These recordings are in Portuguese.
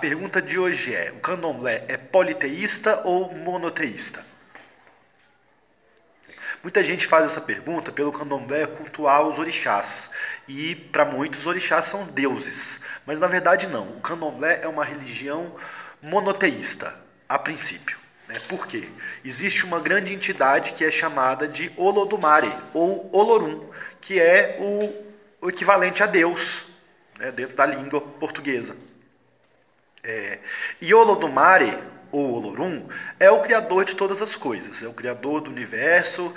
pergunta de hoje é: o candomblé é politeísta ou monoteísta? Muita gente faz essa pergunta pelo candomblé cultuar os orixás. E para muitos, os orixás são deuses. Mas na verdade, não. O candomblé é uma religião monoteísta, a princípio. Né? Por quê? Existe uma grande entidade que é chamada de Olodumare, ou Olorum, que é o, o equivalente a Deus, né? dentro da língua portuguesa. É, e Olodumare, ou Olorum, é o criador de todas as coisas, é o criador do universo,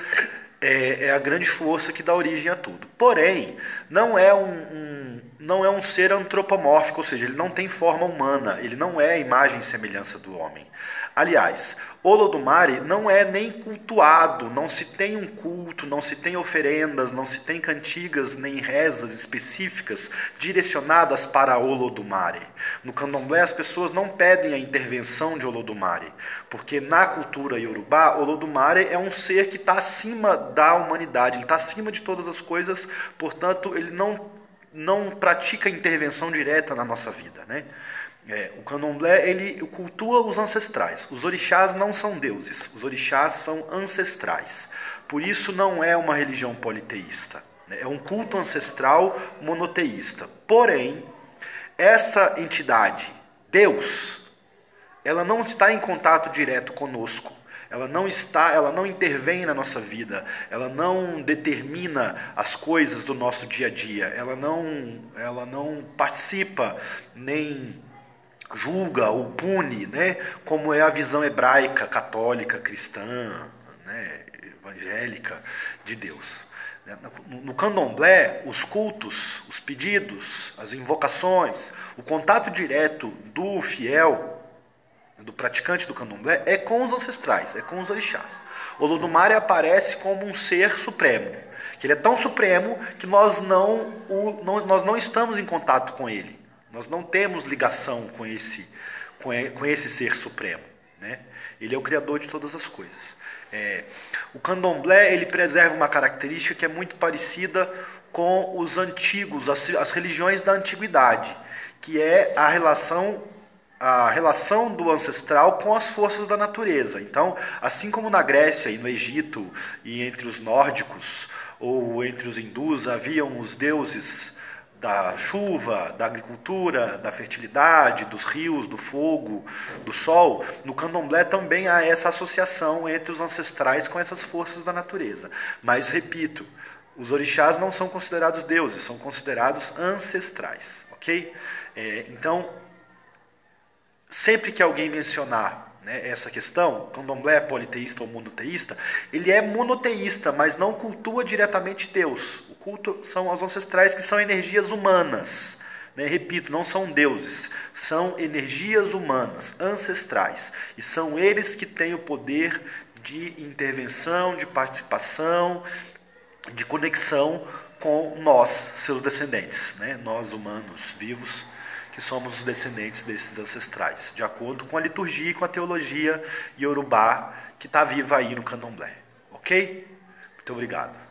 é, é a grande força que dá origem a tudo. Porém, não é um, um, não é um ser antropomórfico, ou seja, ele não tem forma humana, ele não é a imagem e semelhança do homem. Aliás, Olodumare não é nem cultuado, não se tem um culto, não se tem oferendas, não se tem cantigas nem rezas específicas direcionadas para Olodumare. No candomblé as pessoas não pedem a intervenção de Olodumare, porque na cultura iorubá, Olodumare é um ser que está acima da humanidade, ele está acima de todas as coisas, portanto ele não, não pratica intervenção direta na nossa vida. Né? É, o candomblé ele cultua os ancestrais. Os orixás não são deuses, os orixás são ancestrais. Por isso não é uma religião politeísta. Né? É um culto ancestral monoteísta. Porém, essa entidade, Deus, ela não está em contato direto conosco. Ela não está, ela não intervém na nossa vida, ela não determina as coisas do nosso dia a dia, ela não, ela não participa nem julga ou pune, né, como é a visão hebraica, católica, cristã, né, evangélica de Deus. No candomblé, os cultos, os pedidos, as invocações, o contato direto do fiel, praticante do candomblé, é com os ancestrais, é com os orixás. O Olodumare aparece como um ser supremo, que ele é tão supremo que nós não, o, não, nós não estamos em contato com ele. Nós não temos ligação com esse, com esse ser supremo. Né? Ele é o criador de todas as coisas. É, o candomblé ele preserva uma característica que é muito parecida com os antigos, as, as religiões da antiguidade, que é a relação a relação do ancestral com as forças da natureza. Então, assim como na Grécia e no Egito e entre os nórdicos ou entre os hindus haviam os deuses da chuva, da agricultura, da fertilidade, dos rios, do fogo, do sol, no candomblé também há essa associação entre os ancestrais com essas forças da natureza. Mas, repito, os orixás não são considerados deuses, são considerados ancestrais, ok? É, então, sempre que alguém mencionar né, essa questão, candomblé é politeísta ou monoteísta, ele é monoteísta, mas não cultua diretamente Deus. O culto são os ancestrais que são energias humanas. Né? Repito, não são deuses, são energias humanas, ancestrais. E são eles que têm o poder de intervenção, de participação, de conexão com nós, seus descendentes, né? nós humanos vivos que somos os descendentes desses ancestrais, de acordo com a liturgia e com a teologia iorubá que está viva aí no candomblé. Ok? Muito obrigado.